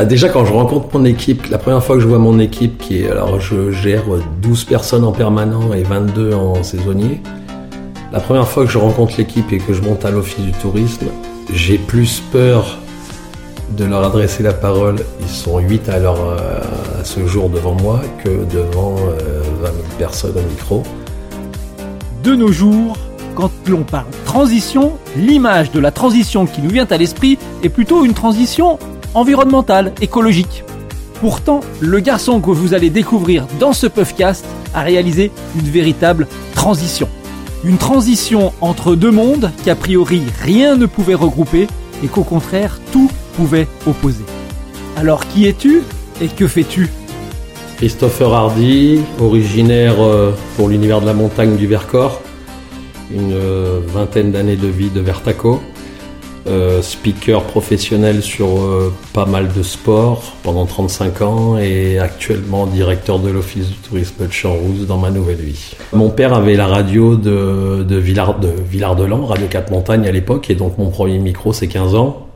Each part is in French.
Ah, déjà, quand je rencontre mon équipe, la première fois que je vois mon équipe, qui est, alors je gère 12 personnes en permanent et 22 en saisonnier, la première fois que je rencontre l'équipe et que je monte à l'office du tourisme, j'ai plus peur de leur adresser la parole. Ils sont 8 à, leur, euh, à ce jour devant moi que devant 20 000 personnes au micro. De nos jours, quand l'on parle transition, l'image de la transition qui nous vient à l'esprit est plutôt une transition environnementale, écologique. Pourtant, le garçon que vous allez découvrir dans ce podcast a réalisé une véritable transition. Une transition entre deux mondes qu'a priori rien ne pouvait regrouper et qu'au contraire tout pouvait opposer. Alors qui es-tu et que fais-tu? Christopher Hardy, originaire euh, pour l'univers de la montagne du Vercors, une euh, vingtaine d'années de vie de Vertaco, euh, speaker professionnel sur pas mal de sports pendant 35 ans et actuellement directeur de l'office du tourisme de Champs-Rousse dans ma nouvelle vie. Mon père avait la radio de, de, Villard, de Villard-de-Lans, Radio 4 Montagnes à l'époque, et donc mon premier micro c'est 15 ans.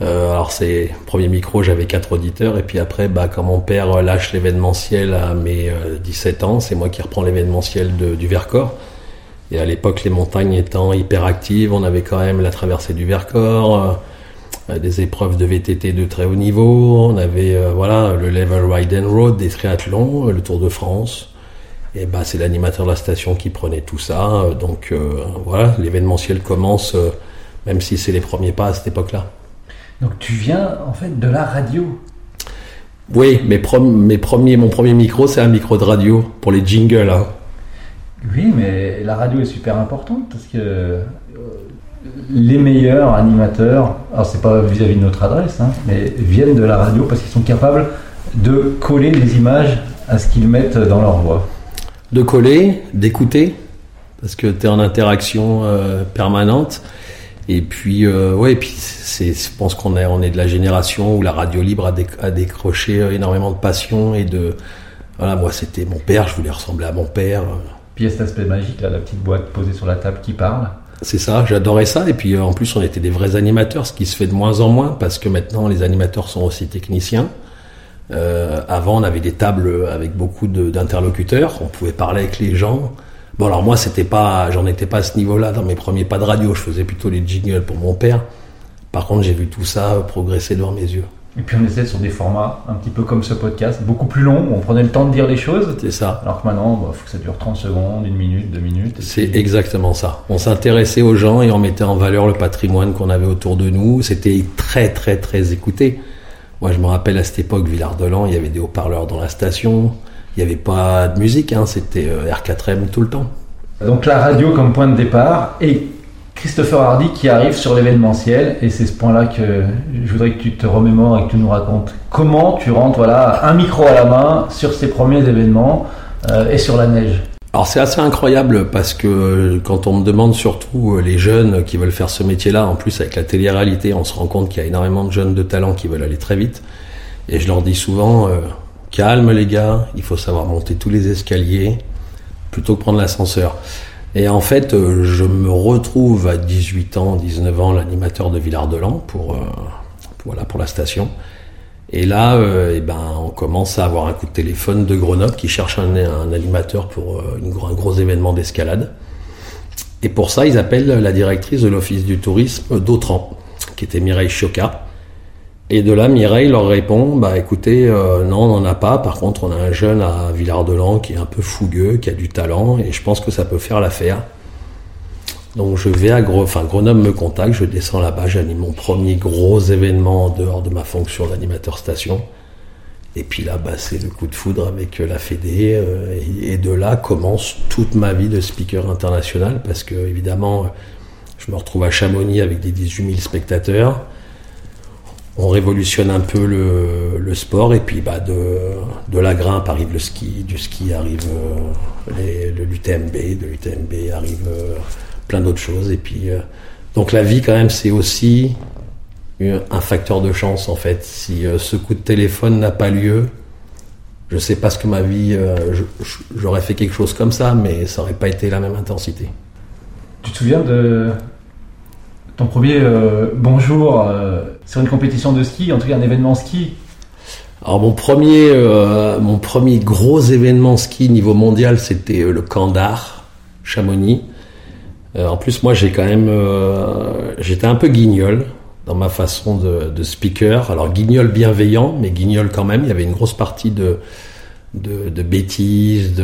Euh, alors c'est premier micro, j'avais quatre auditeurs et puis après, bah quand mon père lâche l'événementiel à mes 17 euh, ans, c'est moi qui reprends l'événementiel du Vercors. Et à l'époque, les montagnes étant hyper actives, on avait quand même la traversée du Vercors, euh, des épreuves de VTT de très haut niveau, on avait voilà le Level Ride and Road, des triathlons, le Tour de France. Et bah c'est l'animateur de la station qui prenait tout ça. Donc voilà, l'événementiel commence, même si c'est les premiers pas à cette époque-là. Donc tu viens en fait de la radio. Oui, mes, mes premiers, mon premier micro, c'est un micro de radio pour les jingles. Hein. Oui, mais la radio est super importante parce que euh, les meilleurs animateurs, alors c'est pas vis-à-vis de notre adresse, hein, mais viennent de la radio parce qu'ils sont capables de coller les images à ce qu'ils mettent dans leur voix. De coller, d'écouter, parce que tu es en interaction euh, permanente. Et puis, euh, ouais, je pense qu'on est, on est de la génération où la radio libre a, décroché énormément de passion et de, voilà, moi c'était mon père, je voulais ressembler à mon père. Puis il y a cet aspect magique la petite boîte posée sur la table qui parle. C'est ça, j'adorais ça. Et puis euh, en plus, on était des vrais animateurs, ce qui se fait de moins en moins parce que maintenant les animateurs sont aussi techniciens. Euh, avant, on avait des tables avec beaucoup d'interlocuteurs, on pouvait parler avec les gens. Bon, alors moi, c'était pas, j'en étais pas à ce niveau-là dans mes premiers pas de radio. Je faisais plutôt les jingles pour mon père. Par contre, j'ai vu tout ça progresser devant mes yeux. Et puis on était sur des formats un petit peu comme ce podcast, beaucoup plus longs, on prenait le temps de dire les choses. C'est ça. Alors que maintenant, il bah, faut que ça dure 30 secondes, une minute, deux minutes. C'est exactement ça. On s'intéressait aux gens et on mettait en valeur le patrimoine qu'on avait autour de nous. C'était très très très écouté. Moi, je me rappelle à cette époque, Villard-de-Lans, il y avait des haut-parleurs dans la station. Il n'y avait pas de musique, hein, c'était euh, R4M tout le temps. Donc la radio comme point de départ et Christopher Hardy qui arrive sur l'événementiel et c'est ce point-là que je voudrais que tu te remémores et que tu nous racontes. Comment tu rentres voilà un micro à la main sur ces premiers événements euh, et sur la neige? Alors c'est assez incroyable parce que euh, quand on me demande surtout les jeunes qui veulent faire ce métier-là, en plus avec la télé-réalité, on se rend compte qu'il y a énormément de jeunes de talent qui veulent aller très vite. Et je leur dis souvent, calme les gars, il faut savoir monter tous les escaliers plutôt que prendre l'ascenseur. Et en fait, euh, je me retrouve à 18 ans, 19 ans, l'animateur de Villard-de-Lans pour, euh, voilà, pour la station. Et là, euh, eh ben, on commence à avoir un coup de téléphone de Grenoble qui cherche un, animateur pour un gros événement d'escalade. Et pour ça, ils appellent la directrice de l'Office du tourisme d'Autran, qui était Mireille Chioca. Et de là, Mireille leur répond, bah écoutez, euh, non, on n'en a pas. Par contre, on a un jeune à Villard-de-Lans qui est un peu fougueux, qui a du talent, et je pense que ça peut faire l'affaire. Donc je vais à Gre enfin, Grenoble me contacte, je descends là-bas, j'anime mon premier gros événement en dehors de ma fonction d'animateur station. Et puis là, bah, c'est le coup de foudre avec la Fédé. Euh, et, de là commence toute ma vie de speaker international, parce que évidemment, je me retrouve à Chamonix avec des 18 000 spectateurs on révolutionne un peu le, sport et puis bah de, de la grimpe arrive le ski, du ski arrive euh, le l'UTMB, de l'UTMB arrive euh, plein d'autres choses et puis euh, donc la vie quand même c'est aussi un facteur de chance en fait. Si ce coup de téléphone n'a pas lieu, je sais pas ce que ma vie, j'aurais fait quelque chose comme ça, mais ça aurait pas été la même intensité. Tu te souviens de ton premier bonjour sur une compétition de ski, en tout cas un événement ski alors mon premier, euh, mon premier gros événement ski niveau mondial, c'était euh, le Camp Chamonix. Euh, en plus, moi, j'ai quand même, j'étais un peu guignol dans ma façon de, speaker. Alors guignol bienveillant, mais guignol quand même. Il y avait une grosse partie de bêtises,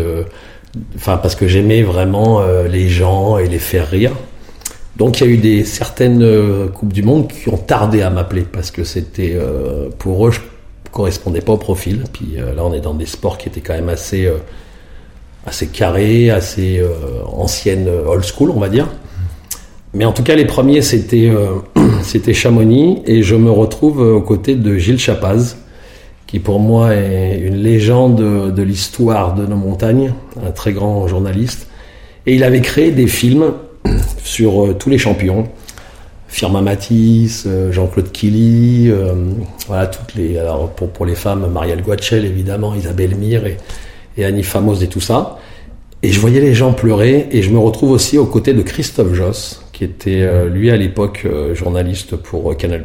enfin parce que j'aimais vraiment les gens et les faire rire. Donc il y a eu des certaines coupes du monde qui ont tardé à m'appeler parce que c'était pour eux correspondait pas au profil. Puis euh, là, on est dans des sports qui étaient quand même assez, euh, assez carrés, assez euh, anciennes, old school, on va dire. Mais en tout cas, les premiers, c'était c'était Chamonix, et je me retrouve aux côtés de Gilles Chapaz, qui pour moi est une légende de l'histoire de nos montagnes, un très grand journaliste. Et il avait créé des films sur tous les champions. Firma Matisse, euh, Jean-Claude Killy, euh, voilà toutes les alors pour, pour les femmes Marielle Guachel évidemment, Isabelle Mire et, Annie Famos et tout ça. Et je voyais les gens pleurer et je me retrouve aussi aux côtés de Christophe Joss qui était euh, lui à l'époque journaliste pour Canal+.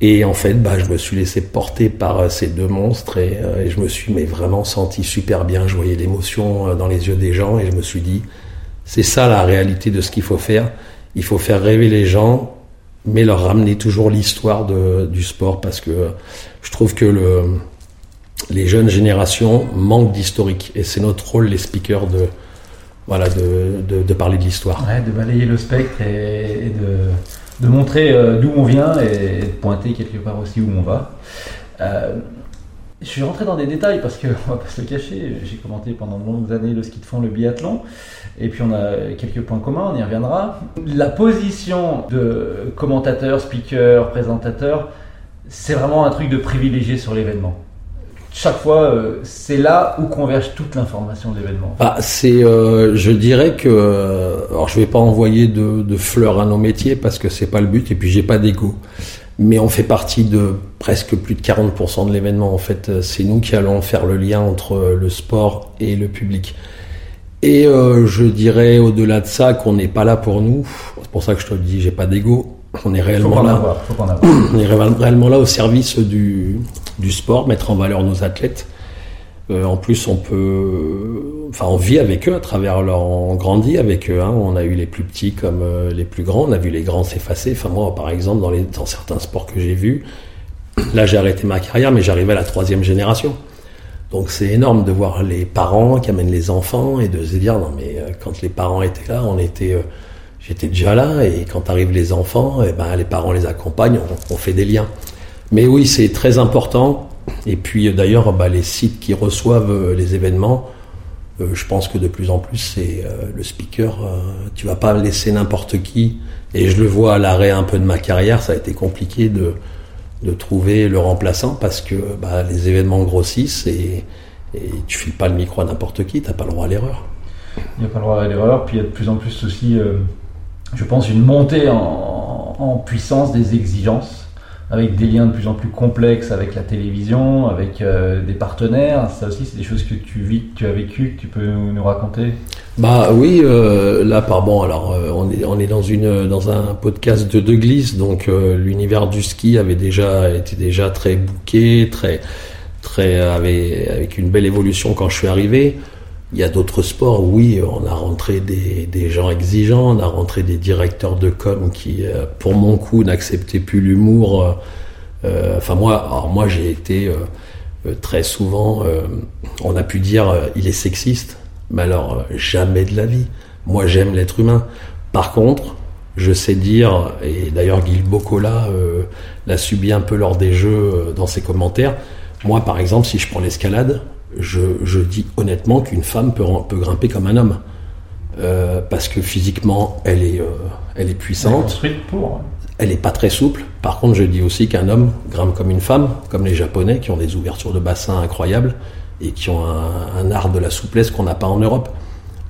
Et en fait, bah, je me suis laissé porter par ces deux monstres et, et, je me suis mais vraiment senti super bien. Je voyais l'émotion dans les yeux des gens et je me suis dit, c'est ça la réalité de ce qu'il faut faire il faut faire rêver les gens, mais leur ramener toujours l'histoire du sport parce que je trouve que le, les jeunes générations manquent d'historique et c'est notre rôle, les speakers, de, voilà, de, parler de l'histoire. De balayer le spectre et, de, de, montrer euh, d'où on vient et de pointer quelque part aussi où on va. Euh, je suis rentré dans des détails parce que, on va pas se le cacher, j'ai commenté pendant de longues années le ski de fond, le biathlon, et puis on a quelques points communs, on y reviendra. La position de commentateur, speaker, présentateur, c'est vraiment un truc de privilégié sur l'événement. Chaque fois, euh, c'est là où converge toute l'information de l'événement. Bah, c'est, euh, je dirais que, euh, alors je vais pas envoyer de, fleurs à nos métiers parce que c'est pas le but, et puis j'ai pas d'ego mais on fait partie de presque plus de 40% de l'événement. En fait, c'est nous qui allons faire le lien entre le sport et le public. Et euh, je dirais au-delà de ça qu'on n'est pas là pour nous. C'est pour ça que je te dis, j'ai pas d'ego. On est réellement là. on est réellement là au service du, du sport, mettre en valeur nos athlètes. Euh, en plus, on peut, enfin, on vit avec eux à travers leur, on grandit avec eux. Hein. On a eu les plus petits comme euh, les plus grands. On a vu les grands s'effacer. Moi, par exemple, dans, certains sports que j'ai vus, là, j'ai arrêté ma carrière, mais j'arrivais à la troisième génération. Donc, c'est énorme de voir les parents qui amènent les enfants et de se dire non, mais euh, quand les parents étaient là, on était, j'étais déjà là. Et quand arrivent les enfants, eh ben, les parents les accompagnent. On fait des liens. Mais oui, c'est très important et puis d'ailleurs, bah, les sites qui reçoivent euh, les événements, euh, je pense que de plus en plus, c'est euh, le speaker. tu vas pas laisser n'importe qui. Et je le vois à l'arrêt un peu de ma carrière, ça a été compliqué de, de trouver le remplaçant parce que bah, les événements grossissent et, et tu files pas le micro à n'importe qui, t'as pas le droit à l'erreur. Il n'y a pas le droit à l'erreur, puis il y a de plus en plus aussi, je pense, une montée en puissance des exigences avec des liens de plus en plus complexes avec la télévision, avec euh, des partenaires. Ça aussi, c'est des choses que tu vis, que tu as vécu, que tu peux nous raconter? Bah oui, euh, là, pardon. Alors, euh, on est dans un podcast de De Glisse, donc l'univers du ski avait déjà été déjà très bouqué, très très avait, avec une belle évolution quand je suis arrivé. Il y a d'autres sports, oui, on a rentré des, gens exigeants, on a rentré des directeurs de com qui, euh, pour mon coup, n'acceptaient plus l'humour. Euh, euh, enfin moi, moi j'ai été très souvent, on a pu dire il est sexiste, mais alors jamais de la vie. Moi j'aime l'être humain. Par contre, je sais dire, et d'ailleurs Guy Bocola l'a subi un peu lors des jeux dans ses commentaires. Moi, par exemple, si je prends l'escalade, je, dis honnêtement qu'une femme peut, peut, grimper comme un homme. Euh, parce que physiquement, elle est, euh, elle est puissante. pour. Elle est pas très souple. Par contre, je dis aussi qu'un homme grimpe comme une femme, comme les Japonais qui ont des ouvertures de bassin incroyables et qui ont un, art de la souplesse qu'on n'a pas en Europe.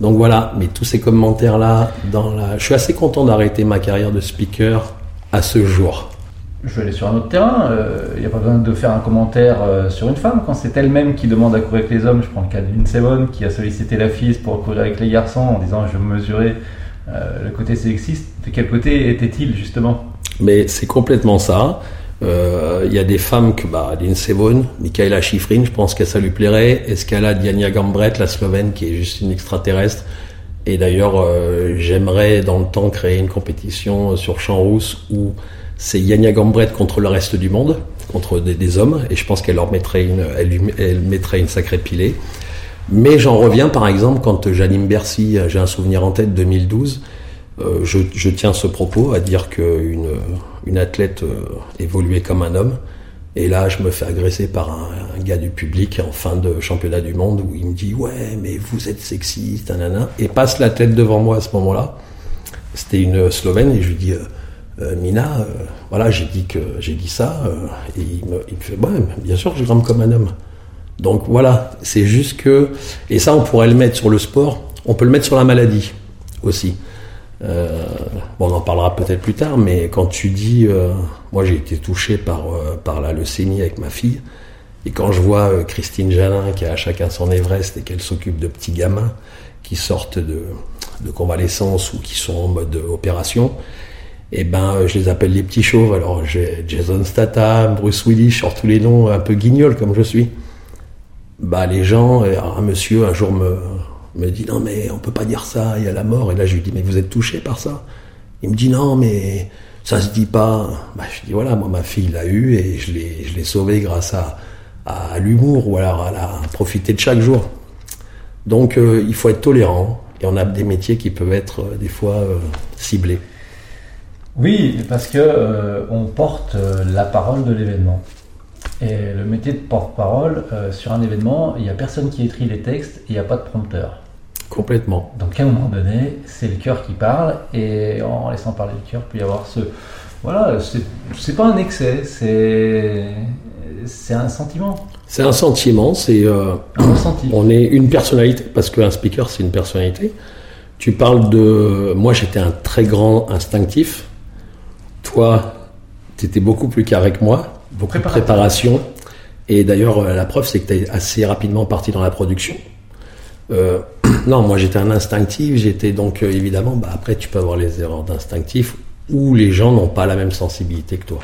Donc voilà, mais tous ces commentaires-là, dans la... je suis assez content d'arrêter ma carrière de speaker à ce jour je vais aller sur un autre terrain. Il euh, n'y a pas besoin de faire un commentaire euh, sur une femme. Quand c'est elle-même qui demande à courir avec les hommes, je prends le cas de Sevon qui a sollicité la fille pour courir avec les garçons en disant je veux mesurer euh, le côté sexiste. De quel côté était-il justement? Mais c'est complètement ça. Il y a des femmes que, bah, Lindsey Vonn, Michaela Schifrin, je pense que ça lui plairait. Escala Diania Gambret, la Slovène, qui est juste une extraterrestre? Et d'ailleurs, j'aimerais dans le temps créer une compétition sur champ rousse où c'est Yania Gambret contre le reste du monde, contre des, hommes, et je pense qu'elle leur mettrait une, elle, elle mettrait une sacrée pilée. Mais j'en reviens par exemple quand j'anime Bercy, j'ai un souvenir en tête 2012, euh, je, je tiens ce propos à dire qu'une une athlète euh, évoluait comme un homme. Et là, je me fais agresser par un, gars du public en fin de championnat du monde où il me dit Ouais, mais vous êtes sexiste, nanana. Et passe l'athlète devant moi à ce moment-là. C'était une Slovène et je lui dis euh, Euh, Mina, euh, voilà, j'ai dit que j'ai dit ça. euh, et il me, fait Ouais, bien sûr, je grimpe comme un homme. Donc voilà, c'est juste que. Et ça, on pourrait le mettre sur le sport, on peut le mettre sur la maladie aussi. On en parlera peut-être plus tard, mais quand tu dis, moi j'ai été touché par, par la leucémie avec ma fille, et quand je vois Christine Jalin qui a chacun son Everest et qu'elle s'occupe de petits gamins qui sortent de, de convalescence ou qui sont en mode opération, et ben euh, je les appelle les petits chauves. Alors j'ai Jason Statham, Bruce Willis, je sors tous les noms un peu guignol comme je suis. Bah les gens, euh, un monsieur un jour me, me dit non mais on peut pas dire ça, il y a la mort. Et là je lui dis mais vous êtes touché par ça? Il me dit non mais ça se dit pas. Bah je dis voilà moi ma fille l'a eu et je l'ai je l'ai grâce à, à, l'humour ou alors à, la, profiter de chaque jour. Donc euh, il faut être tolérant et on a des métiers qui peuvent être euh, des fois ciblés. Oui, parce que euh, on porte euh, la parole de l'événement. Et le métier de porte-parole euh, sur un événement, il n'y a personne qui écrit les textes il n'y a pas de prompteur. Complètement. Donc à un moment donné, c'est le cœur qui parle et en laissant parler le cœur, il peut y avoir ce... Voilà, c'est- pas un excès, c'est c'est un sentiment, C'est un sentiment, c'est un ressenti. on est une personnalité parce qu'un speaker c'est une personnalité. Tu parles de moi j'étais un très grand instinctif. Toi, tu étais beaucoup plus carré que moi, beaucoup de préparation. Et d'ailleurs, euh, la preuve, c'est que tu es assez rapidement parti dans la production. Euh, non, moi j'étais un instinctif, j'étais donc euh, évidemment, bah, après tu peux avoir les erreurs d'instinctif où les gens n'ont pas la même sensibilité que toi.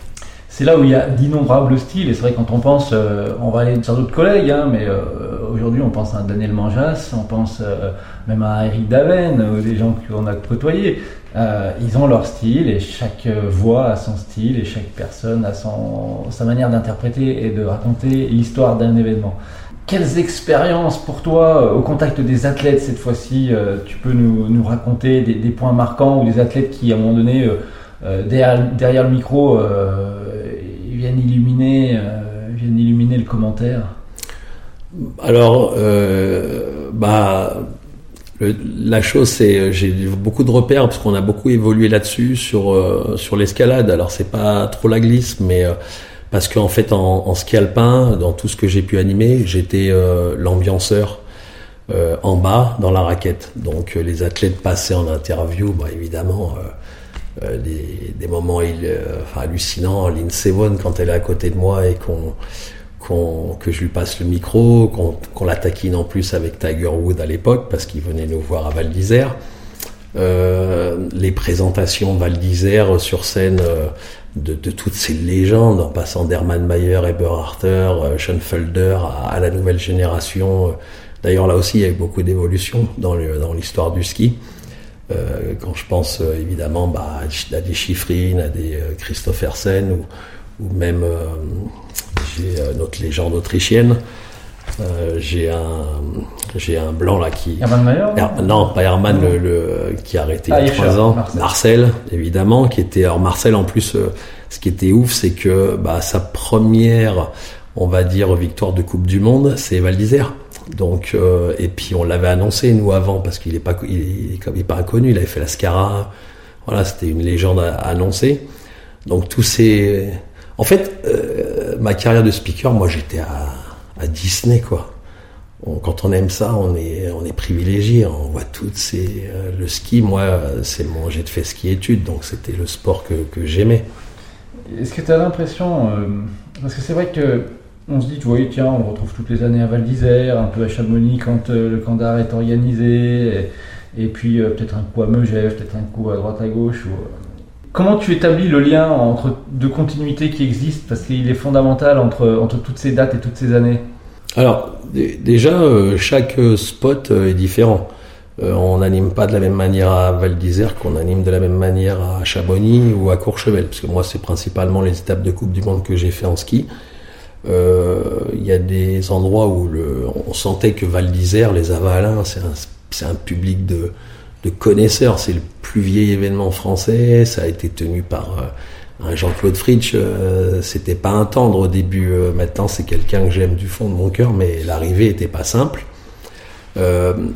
C'est là où il y a d'innombrables styles, et c'est vrai quand on pense, euh, on va aller sur d'autres collègues, hein, mais euh, aujourd'hui on pense à Daniel Manjas, on pense euh, même à Eric Daven, ou des gens qu'on a côtoyés. Ils ont leur style, et chaque voix a son style, et chaque personne a sa manière d'interpréter et de raconter l'histoire d'un événement. Quelles expériences pour toi au contact des athlètes cette fois-ci Tu peux nous, raconter des, points marquants ou des athlètes qui, à un moment donné, derrière le micro, illuminer, euh, viennent illuminer le commentaire. Alors, euh, bah, le- la chose, c'est euh, j'ai beaucoup de repères parce qu'on a beaucoup évolué là-dessus sur sur l'escalade. Alors c'est pas trop la glisse, mais parce qu'en fait en, en ski alpin, dans tout ce que j'ai pu animer, j'étais l'ambianceur en bas dans la raquette. Donc les athlètes passaient en interview, bah, évidemment. Euh, des, moments il, euh, hallucinants, Lindsey Vonn quand elle est à côté de moi et que je lui passe le micro, qu'on qu'on la en plus avec Tiger Wood à l'époque parce qu'il venait nous voir à Val d'Isère. Euh, les présentations Val d'Isère sur scène de, toutes ces légendes, en passant d'Hermann Mayer, Eberharter, Schoenfelder à, à la nouvelle génération. D'ailleurs, là aussi, il y a eu beaucoup d'évolution dans le- dans l'histoire du ski. Euh, quand je pense euh, évidemment bah, à des Schifrin, à des euh, Christophersen ou, ou même euh, j'ai euh, notre légende autrichienne. Euh, j'ai un j'ai un blanc là qui Hermann Mayer Her- non pas Herman le, le- qui a arrêté Ah, il y a trois ans Marcel. Marcel. évidemment qui était alors Marcel en plus ce qui était ouf c'est que bah, sa première on va dire victoire de Coupe du Monde c'est Val d'Isère donc euh, et puis on l'avait annoncé nous avant parce qu'il est pas il est, pas inconnu il avait fait la Scara voilà c'était une légende à, annoncer donc tous ces en fait euh, ma carrière de speaker moi j'étais à, Disney quoi quand on aime ça, on est, on est privilégié. On voit toutes ces. euh, le ski, moi, c'est mon. J'ai fait ski études, donc c'était le sport que, que j'aimais. Est-ce que tu as l'impression, euh, parce que c'est vrai que on se dit, tu vois, tiens, on retrouve toutes les années à Val d'Isère, un peu à Chamonix quand euh, le Candar est organisé, et, puis euh, peut-être un coup à Megève, peut-être un coup à droite à gauche. Euh, Comment tu établis le lien entre de continuité qui existe parce qu'il est fondamental entre, entre toutes ces dates et toutes ces années Alors déjà chaque spot est différent. on n'anime pas de la même manière à Val d'Isère qu'on anime de la même manière à Chamonix ou à Courchevel, parce que moi c'est principalement les étapes de Coupe du Monde que j'ai fait en ski. Il y a des endroits où on sentait que Val d'Isère, les Avalins, c'est un, un, public de, connaisseurs. C'est le plus vieil événement français. Ça a été tenu par euh, un Jean-Claude Fritsch. Euh, c'était pas un tendre au début. Euh, maintenant, c'est quelqu'un que j'aime du fond de mon cœur, mais l'arrivée était pas simple.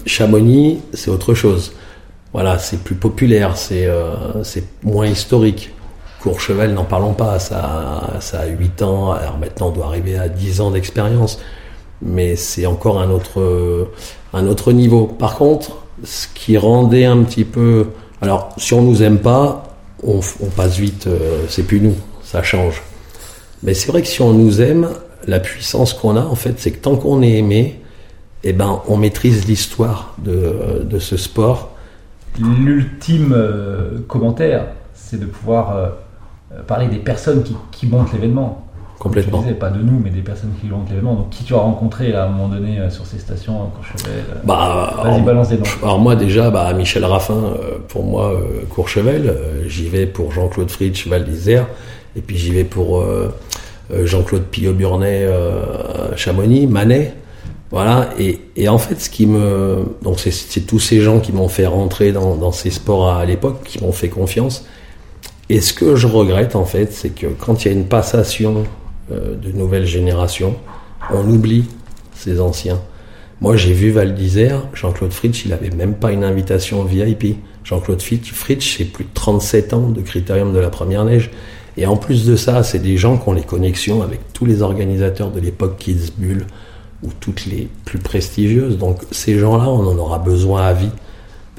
Chamonix, c'est autre chose. Voilà, c'est plus populaire, c'est moins historique. Courchevel, n'en parlons pas, ça, ça a 8 ans, alors maintenant on doit arriver à 10 ans d'expérience, mais c'est encore un autre, un autre niveau. Par contre, ce qui rendait un petit peu. Alors, si on nous aime pas, on, passe vite, euh, c'est plus nous, ça change. Mais c'est vrai que si on nous aime, la puissance qu'on a, en fait, c'est que tant qu'on est aimé, eh ben, on maîtrise l'histoire de, de, ce sport. L'ultime euh, commentaire, c'est de pouvoir euh, parler des personnes qui, qui montent l'événement. Complètement. Tu disais, pas de nous, mais des personnes qui vont l'événement. Donc, qui tu as rencontré à un moment donné euh, sur ces stations Courchevel euh, bah, Vas-y, balance des noms. Alors, moi, déjà, bah, Michel Raffin, euh, pour moi, Courchevel. j'y vais pour Jean-Claude Fritsch, Val d'Isère. Et puis, j'y vais pour Jean-Claude Pillot-Burnet, Chamonix, Manet. Voilà. Et, et, en fait, ce qui me. Donc, c'est tous ces gens qui m'ont fait rentrer dans, dans ces sports à, à l'époque, qui m'ont fait confiance. Et ce que je regrette, en fait, c'est que quand il y a une passation euh, de nouvelles générations, on oublie ces anciens. Moi, j'ai vu Val d'Isère, Jean-Claude Fritsch, il avait même pas une invitation VIP. Jean-Claude Fritsch, c'est plus de 37 ans de critérium de la première neige. Et en plus de ça, c'est des gens qui ont les connexions avec tous les organisateurs de l'époque Kids Bull ou toutes les plus prestigieuses. Donc ces gens-là, on en aura besoin à vie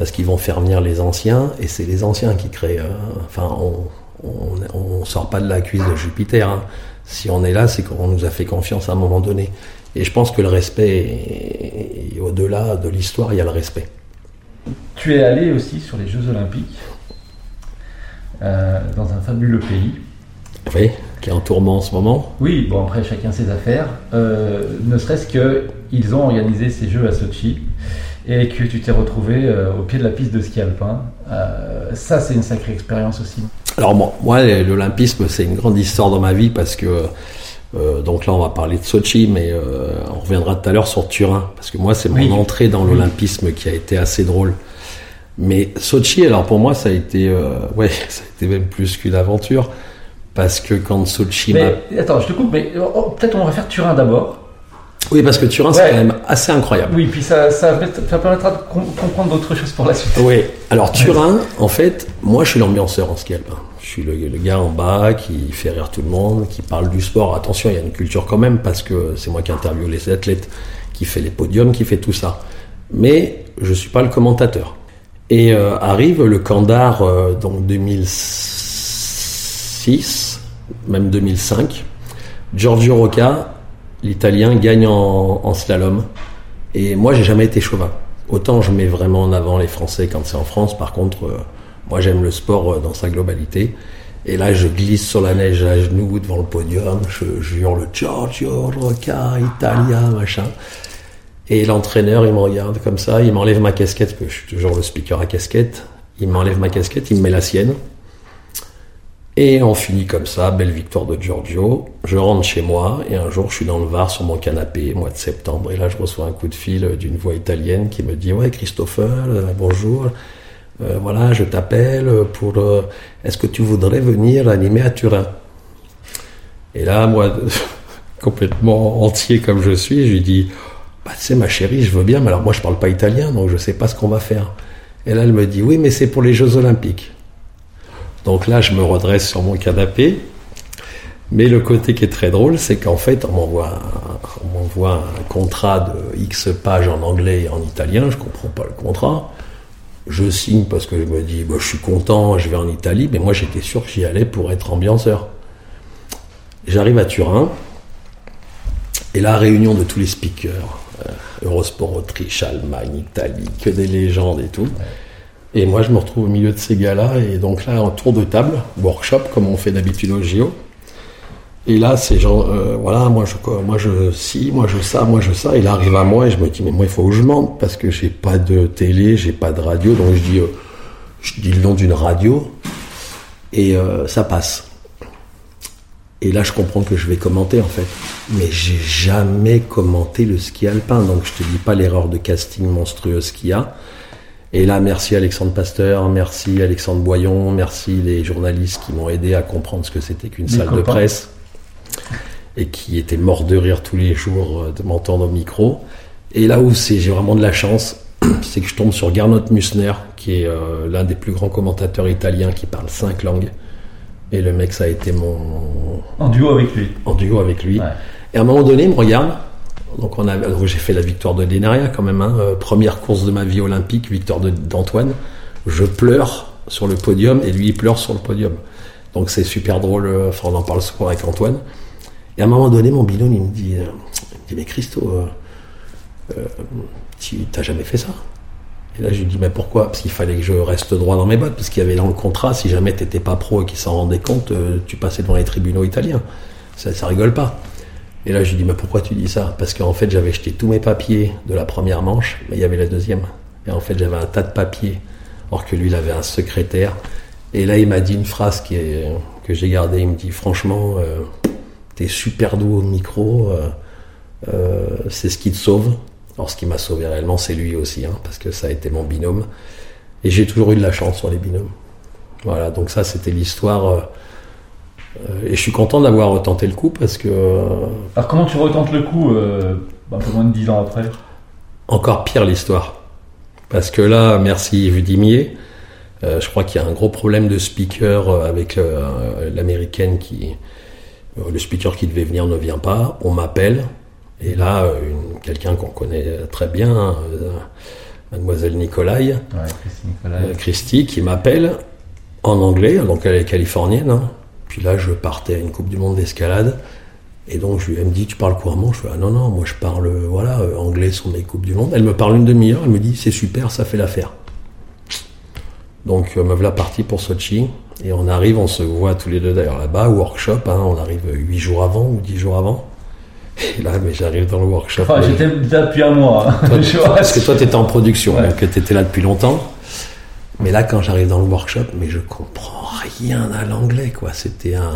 parce qu'ils vont faire venir les anciens et c'est les anciens qui créent. Euh, enfin, on, on, sort pas de la cuisse de Jupiter. Hein si on est là, c'est qu'on nous a fait confiance à un moment donné. Et je pense que le respect, au-delà de l'histoire, il y a le respect. Tu es allé aussi sur les Jeux Olympiques, euh, dans un fabuleux pays. Oui, qui est en tourment en ce moment. Oui, bon, après, chacun ses affaires. Euh, ne serait-ce qu'ils ont organisé ces Jeux à Sochi et que tu t'es retrouvé euh, au pied de la piste de ski alpin. ça, c'est une sacrée expérience aussi. Alors moi, l'olympisme, c'est une grande histoire dans ma vie parce que euh, donc là, on va parler de Sochi, mais euh, on reviendra tout à l'heure sur Turin parce que moi, c'est mon entrée dans l'olympisme qui a été assez drôle. Mais Sochi, alors pour moi, ça a été, euh, ouais, ça a été même plus qu'une aventure parce que quand Sochi mais, Attends, je te coupe, mais oh, oh, peut-être on va faire Turin d'abord. Oui, parce que Turin, c'est quand même assez incroyable. Oui, puis ça, ça, permettra de comprendre d'autres choses pour la suite. Oui, alors Turin, en fait, moi je suis l'ambianceur en ski alpin. Je suis le, gars en bas qui fait rire tout le monde, qui parle du sport. Attention, il y a une culture quand même, parce que c'est moi qui interviewe les athlètes, qui fait les podiums, qui fait tout ça. Mais je suis pas le commentateur. Et euh, arrive le Candar, euh, donc 2006, même 2005. Giorgio Rocca l'Italien gagne en, slalom. Et moi, j'ai jamais été chauvin. Autant je mets vraiment en avant les Français quand c'est en France. Par contre, euh, moi, j'aime le sport euh, dans sa globalité. Et là, je glisse sur la neige à genoux devant le podium. Je, je hurle Giorgio Rocca, Italia, machin. Et l'entraîneur, il me regarde comme ça, il m'enlève ma casquette, parce que je suis toujours le speaker à casquette. Il m'enlève ma casquette, il me met la sienne. Et on finit comme ça, belle victoire de Giorgio. Je rentre chez moi et un jour je suis dans le Var sur mon canapé, mois de septembre, et là je reçois un coup de fil d'une voix italienne qui me dit ouais Christopher, euh, bonjour, euh, voilà je t'appelle pour euh, est-ce que tu voudrais venir animer à Turin Et là moi complètement entier comme je suis, je lui dis bah tu sais ma chérie je veux bien, mais alors moi je parle pas italien donc je sais pas ce qu'on va faire. Et là elle me dit oui mais c'est pour les Jeux Olympiques. Donc là, je me redresse sur mon canapé. Mais le côté qui est très drôle, c'est qu'en fait, on m'envoie un, contrat de X pages en anglais et en italien. Je comprends pas le contrat. Je signe parce que je me dis, bah, je suis content, je vais en Italie. Mais moi, j'étais sûr que j'y allais pour être ambianceur. J'arrive à Turin. Et la réunion de tous les speakers, euh, Eurosport Autriche, Allemagne, Italie, que des légendes et tout. Et moi, je me retrouve au milieu de ces gars-là, et donc là, en tour de table, workshop, comme on fait d'habitude au JO. Et là, c'est genre, euh, voilà, moi je, moi je, si, moi je ça, moi je ça. Il arrive à moi et je me dis, mais moi il faut que je mente parce que j'ai pas de télé, j'ai pas de radio. Donc je dis, euh, je dis le nom d'une radio et euh, ça passe. Et là, je comprends que je vais commenter en fait. Mais j'ai jamais commenté le ski alpin. Donc je te dis pas l'erreur de casting monstrueuse qu'il y a. Et là, merci Alexandre Pasteur, merci Alexandre Boyon, merci les journalistes qui m'ont aidé à comprendre ce que c'était qu'une salle de presse et qui étaient morts de rire tous les jours euh, de m'entendre au micro. Et là où c'est, j'ai vraiment de la chance, c'est que je tombe sur Gernot Musner, qui est euh, l'un des plus grands commentateurs italiens qui parle cinq langues. Et le mec, ça a été mon. En duo avec lui. En duo avec lui. Et à un moment donné, il me regarde. Donc, on a, j'ai fait la victoire de Denaria quand même. Hein. Euh, première course de ma vie olympique, victoire d'Antoine. Je pleure sur le podium et lui, il pleure sur le podium. Donc, c'est super drôle. Enfin, on en parle souvent avec Antoine. Et à un moment donné, mon binôme, il me dit, euh, mais Christo, euh, tu t'as jamais fait ça? Et là, je lui dis, mais pourquoi? Parce qu'il fallait que je reste droit dans mes bottes, parce qu'il y avait dans le contrat, si jamais t'étais pas pro et qu'ils s'en rendaient compte, tu passais devant les tribunaux italiens. Ça, ça rigole pas. Et là, je lui dis, mais pourquoi tu dis ça? Parce qu'en fait, j'avais jeté tous mes papiers de la première manche, mais il y avait la deuxième. Et en fait, j'avais un tas de papiers, or que lui, il avait un secrétaire. Et là, il m'a dit une phrase que j'ai gardée. Il me dit, franchement, euh, t'es super doux au micro, euh, euh, c'est ce qui te sauve. Alors, ce qui m'a sauvé réellement, c'est lui aussi, hein, parce que ça a été mon binôme. Et j'ai toujours eu de la chance sur les binômes. Voilà, donc ça, c'était l'histoire et je suis content d'avoir tenté le coup parce que. Euh, Alors comment tu retentes le coup euh, un peu moins de dix ans après? Encore pire l'histoire. Parce que là, merci Yves Dimier. je crois qu'il y a un gros problème de speaker avec l'américaine qui. le speaker qui devait venir ne vient pas. On m'appelle. Et là, quelqu'un qu'on connaît très bien, mademoiselle Nicolai, ouais, Christy, qui m'appelle en anglais, donc elle est californienne. Hein. Puis là, je partais à une Coupe du Monde d'escalade. Et donc, je, elle me dit, tu parles couramment? Je fais, ah non, non, moi je parle voilà, euh, anglais sur mes Coupes du Monde. Elle me parle une demi-heure, elle me dit, c'est super, ça fait l'affaire. Donc, euh, me voilà parti pour Sochi. Et on arrive, on se voit tous les deux d'ailleurs là-bas, workshop, hein, on arrive huit jours avant ou dix jours avant. Et là, mais j'arrive dans le workshop. Enfin, j'étais là depuis un mois. Hein. parce que toi, tu étais en production, donc tu étais là depuis longtemps. Mais là, quand j'arrive dans le workshop, mais je comprends rien à l'anglais, quoi. C'était un,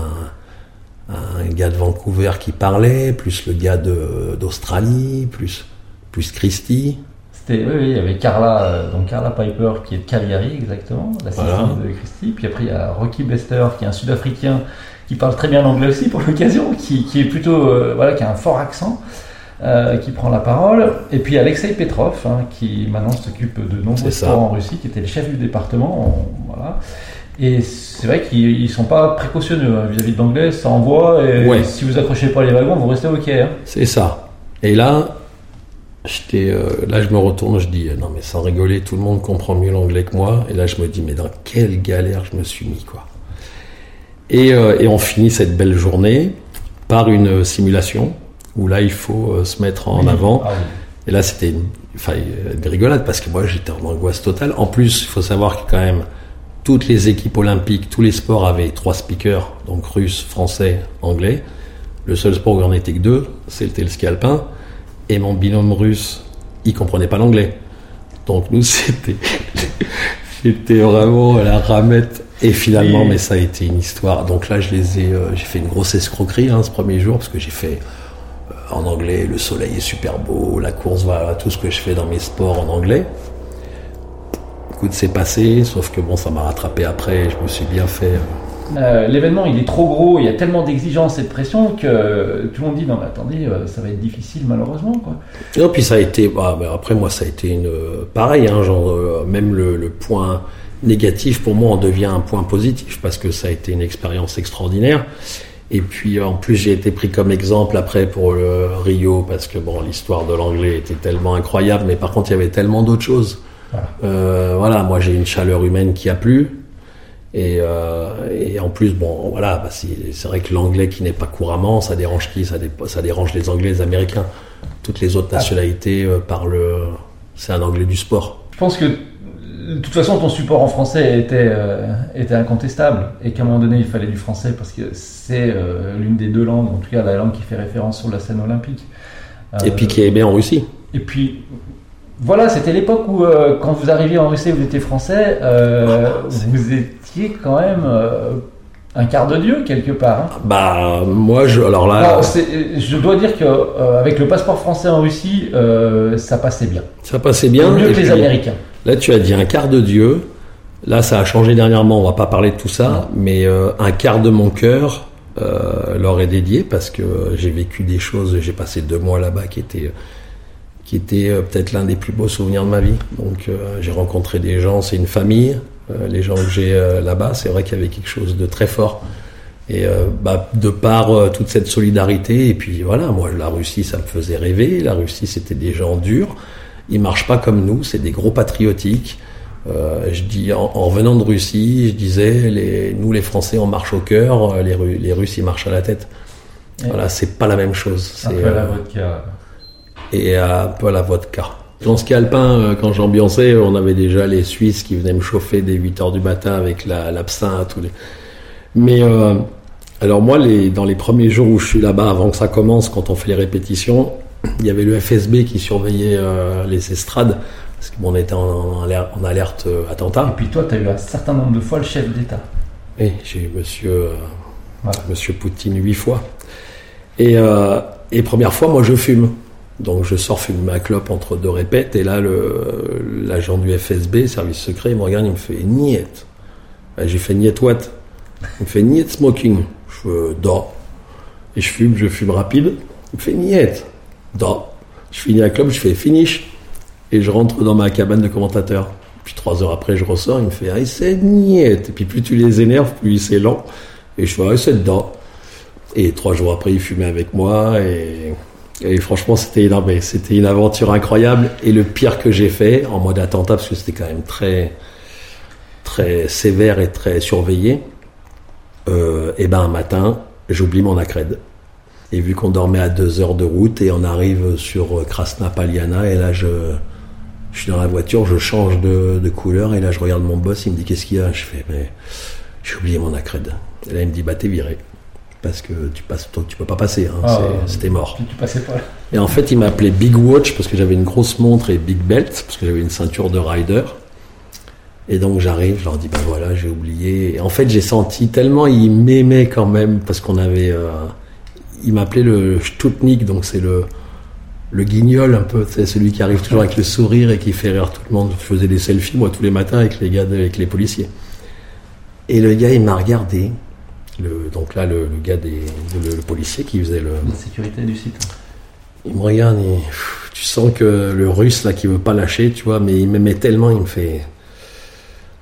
un gars de Vancouver qui parlait, plus le gars d'Australie, plus, plus Christy. C'était, oui, il y avait Carla, euh, donc Carla Piper qui est de Cagliari, exactement, la voilà. de Christy. Puis après, il y a Rocky Bester qui est un Sud-Africain qui parle très bien l'anglais aussi pour l'occasion, qui, qui, est plutôt, euh, voilà, qui a un fort accent. Euh, qui prend la parole. Et puis Alexei Petrov, hein, qui maintenant s'occupe de nombreux sports en Russie, qui était le chef du département. voilà. Et c'est vrai qu'ils ne sont pas précautionneux hein, vis-à-vis de l'anglais, ça envoie, et si vous accrochez pas les wagons, vous restez au quai. Hein. C'est ça. Et là, euh, là, je me retourne, je dis, non mais sans rigoler, tout le monde comprend mieux l'anglais que moi. Et là, je me dis, mais dans quelle galère je me suis mis, quoi. Et, euh, et on finit cette belle journée par une simulation où là il faut euh, se mettre en avant. Ah et là c'était une, une rigolade parce que moi j'étais en angoisse totale. En plus, il faut savoir que quand même toutes les équipes olympiques, tous les sports avaient trois speakers, donc russe, français, anglais. Le seul sport où il n'y en était que deux, c'était le ski alpin. Et mon binôme russe, il comprenait pas l'anglais. Donc nous, c'était, c'était vraiment la ramette. Et finalement, mais ça a été une histoire. Donc là, je les ai, euh, j'ai fait une grosse escroquerie hein, ce premier jour parce que j'ai fait en anglais, le soleil est super beau, la course, va tout ce que je fais dans mes sports en anglais. Écoute, c'est passé, sauf que bon, ça m'a rattrapé après, je me suis bien fait. Euh. Euh, l'événement il est trop gros, il y a tellement d'exigences et de pression que tout le monde dit non mais attendez euh, ça va être difficile malheureusement quoi. Non puis ça a été bah, après moi ça a été une pareil hein, genre même le, le, point négatif pour moi en devient un point positif parce que ça a été une expérience extraordinaire et puis en plus j'ai été pris comme exemple après pour le Rio parce que bon l'histoire de l'anglais était tellement incroyable, mais par contre il y avait tellement d'autres choses. Voilà. Euh, voilà, moi j'ai une chaleur humaine qui a plu. Et, euh, et en plus, bon, voilà, bah, c'est vrai que l'anglais qui n'est pas couramment, ça dérange qui? Ça, ça, dérange les Anglais, les Américains. Toutes les autres ah. nationalités euh, parlent. C'est un anglais du sport. Je pense que de toute façon, ton support en français était, euh, était incontestable et qu'à un moment donné, il fallait du français parce que c'est euh, l'une des deux langues, en tout cas la langue qui fait référence sur la scène olympique. et puis qui est bien en Russie. Et puis, voilà, c'était l'époque où, quand vous arriviez en Russie, vous étiez français, ah, vous étiez quand même un quart de dieu quelque part. Hein. Bah moi je alors là. je dois dire que euh, avec le passeport français en Russie, euh, ça passait bien. Ça passait bien. Mieux que les Américains. Là tu as dit un quart de dieu. Là ça a changé dernièrement. On va pas parler de tout ça, mais euh, un quart de mon cœur leur est dédié parce que j'ai vécu des choses. J'ai passé deux mois là-bas qui étaient qui était peut-être l'un des plus beaux souvenirs de ma vie. Donc j'ai rencontré des gens, c'est une famille. Euh, les gens que j'ai euh, là-bas, c'est vrai qu'il y avait quelque chose de très fort. Et euh, bah, de par toute cette solidarité, et puis voilà, moi la Russie, ça me faisait rêver. La Russie, c'était des gens durs. Ils marchent pas comme nous, c'est des gros patriotiques. Euh, je dis en, revenant de Russie, je disais, les, nous les Français, on marche au cœur, les, les Russes, ils marchent à la tête. Voilà, c'est pas la même chose. Un peu la vodka. Et un peu la vodka. Dans ce alpin, euh, quand j'ambiançais, on avait déjà les Suisses qui venaient me chauffer dès 8 heures du matin avec l'absinthe. les... Mais euh, alors moi, les, dans les premiers jours où je suis là-bas, avant que ça commence, quand on fait les répétitions, il y avait le FSB qui surveillait euh, les estrades, parce qu'on était en, en, alerte attentat. Et puis toi, tu as eu un certain nombre de fois le chef d'État. Oui, j'ai eu monsieur, monsieur Poutine huit fois. Et, et première fois, moi, je fume. Donc je sors fumer ma clope entre deux répètes et là l'agent du FSB, service secret, il me regarde, il me fait niet. Ben, j'ai fait niet what Il me fait niet smoking. Je da. Et je fume, je fume rapide. Il me fait niet. Je finis la clope, je fais finish. Et je rentre dans ma cabane de commentateur. Puis trois heures après, je ressors, il me fait ah, c'est niet. Et puis plus tu les énerves, plus c'est lent. Et je fais ah, c'est da. Et trois jours après, il fumait avec moi et et franchement, c'était énorme. C'était une aventure incroyable. Et le pire que j'ai fait, en mode attentat, parce que c'était quand même très, très sévère et très surveillé, euh, et ben un matin, j'oublie mon accred. Et vu qu'on dormait à deux heures de route et on arrive sur Krasna Paliana, et là je, je suis dans la voiture, je change de, de, couleur, et là je regarde mon boss, il me dit qu'est-ce qu'il y a? Je fais, mais j'ai oublié mon accred. Et là il me dit, bah t'es viré parce que tu passes, tu peux pas passer, hein, ah, c'était mort. Tu passais pas. Et en fait, il m'a appelé Big Watch parce que j'avais une grosse montre et Big Belt parce que j'avais une ceinture de rider. Et donc j'arrive, je leur dis ben voilà, j'ai oublié. Et en fait, j'ai senti tellement il m'aimait quand même parce qu'on avait, euh, il m'appelait le Stutnik, donc c'est le le guignol un peu, c'est celui qui arrive toujours avec le sourire et qui fait rire tout le monde. Je faisais des selfies moi tous les matins avec les gars, avec les policiers. Et le gars, il m'a regardé donc là, le, gars des, le, policier qui faisait le, la sécurité du site. Il me regarde, tu sens que le russe là qui veut pas lâcher, tu vois, mais il m'aimait tellement, il me fait,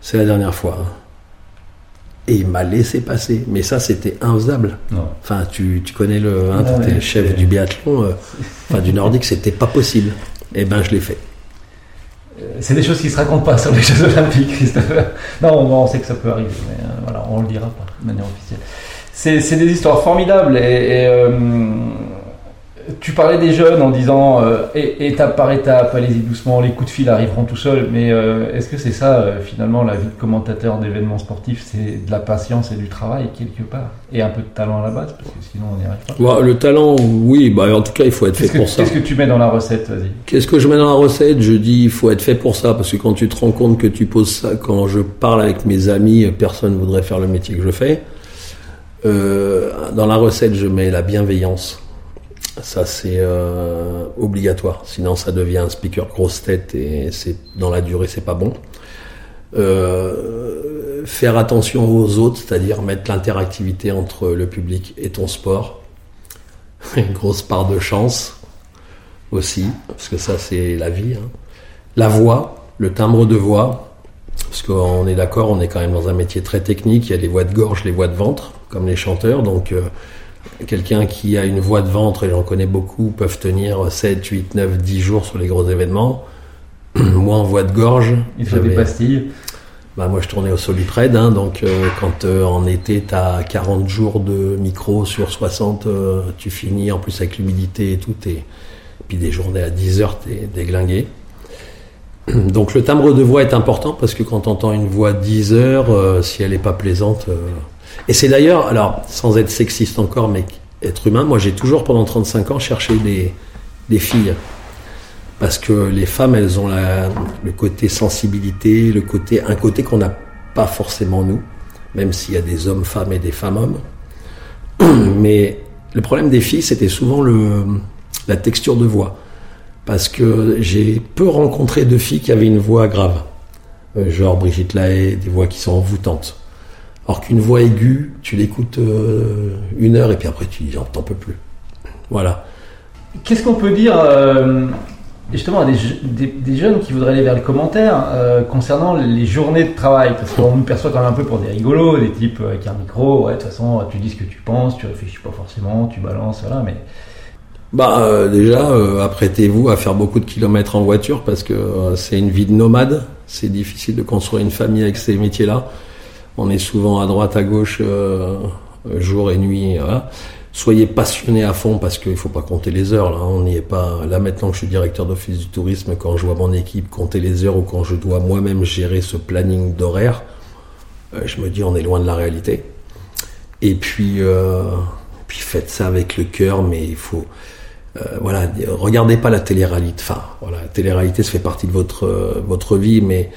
c'est la dernière fois. Hein. Et il m'a laissé passer. Mais ça, c'était infaisable. Enfin, tu, tu, connais le, hein, ah chef du biathlon, euh, enfin du nordique, c'était pas possible. Et eh ben, je l'ai fait. Euh, c'est des choses qui se racontent pas sur les Jeux Olympiques, Christophe. Non, on, sait que ça peut arriver, mais euh, voilà, on le dira pas de manière officielle. C'est des histoires formidables et, euh, tu parlais des jeunes en disant euh, étape par étape, allez-y doucement, les coups de fil arriveront tout seuls. Mais euh, est-ce que c'est ça euh, finalement la vie de commentateur d'événements sportifs? C'est de la patience et du travail quelque part Et un peu de talent à la base Parce que sinon on n'y arrive pas. Le talent, oui, bah, en tout cas il faut être fait pour ça. Qu'est-ce que tu mets dans la recette Vas-y? Qu'est-ce que je mets dans la recette? Je dis il faut être fait pour ça. Parce que quand tu te rends compte que tu poses ça, quand je parle avec mes amis, personne ne voudrait faire le métier que je fais. dans la recette, je mets la bienveillance ça, c'est euh, obligatoire. Sinon, ça devient un speaker grosse tête et c'est dans la durée, c'est pas bon. Euh, faire attention aux autres, c'est-à-dire mettre l'interactivité entre le public et ton sport. Une grosse part de chance aussi, parce que ça, c'est la vie. Hein. La voix, le timbre de voix, parce qu'on est d'accord, on est quand même dans un métier très technique. Il y a les voix de gorge, les voix de ventre, comme les chanteurs. Donc, euh, Quelqu'un qui a une voix de ventre, et j'en connais beaucoup, peuvent tenir 7, 8, 9, 10 jours sur les gros événements. moi, en voix de gorge. Il faut des pastilles bah, Moi, je tournais au Solipred, hein, donc euh, quand euh, en été, tu as 40 jours de micro sur 60, euh, tu finis, en plus avec l'humidité et tout, et puis des journées à 10 heures, tu es déglingué. Donc le timbre de voix est important parce que quand on entend une voix 10 heures, si elle n'est pas plaisante. Et c'est d'ailleurs, alors sans être sexiste encore, mais être humain, moi j'ai toujours pendant 35 ans cherché des, filles. Parce que les femmes, elles ont le côté sensibilité, le côté, un côté qu'on n'a pas forcément nous, même s'il y a des hommes-femmes et des femmes-hommes. Mais le problème des filles, c'était souvent la texture de voix. Parce que j'ai peu rencontré de filles qui avaient une voix grave. Euh, genre Brigitte Lahaye, des voix qui sont envoûtantes. Alors qu'une voix aiguë, tu l'écoutes euh, une heure et puis après tu dis, j'en t'en peux plus. Voilà. Qu'est-ce qu'on peut dire euh, justement à des, des- des jeunes qui voudraient aller vers le commentaire euh, concernant les journées de travail? Parce qu'on nous perçoit quand même un peu pour des rigolos, des types avec un micro, ouais, de toute façon, tu dis ce que tu penses, tu réfléchis pas forcément, tu balances, voilà, mais. Bah euh, déjà, euh, apprêtez-vous à faire beaucoup de kilomètres en voiture parce que euh, c'est une vie de nomade. C'est difficile de construire une famille avec ces métiers-là. On est souvent à droite, à gauche, euh, euh, jour et nuit. voilà. Soyez passionnés à fond parce qu'il faut pas compter les heures. Là, on n'y est pas. Là maintenant que je suis directeur d'office du tourisme, quand je vois mon équipe compter les heures ou quand je dois moi-même gérer ce planning d'horaire, euh, je me dis on est loin de la réalité. Et puis, puis faites ça avec le cœur, mais il faut voilà, regardez pas la télé-réalité. Enfin, voilà, la télé-réalité, ça fait partie de votre votre vie, mais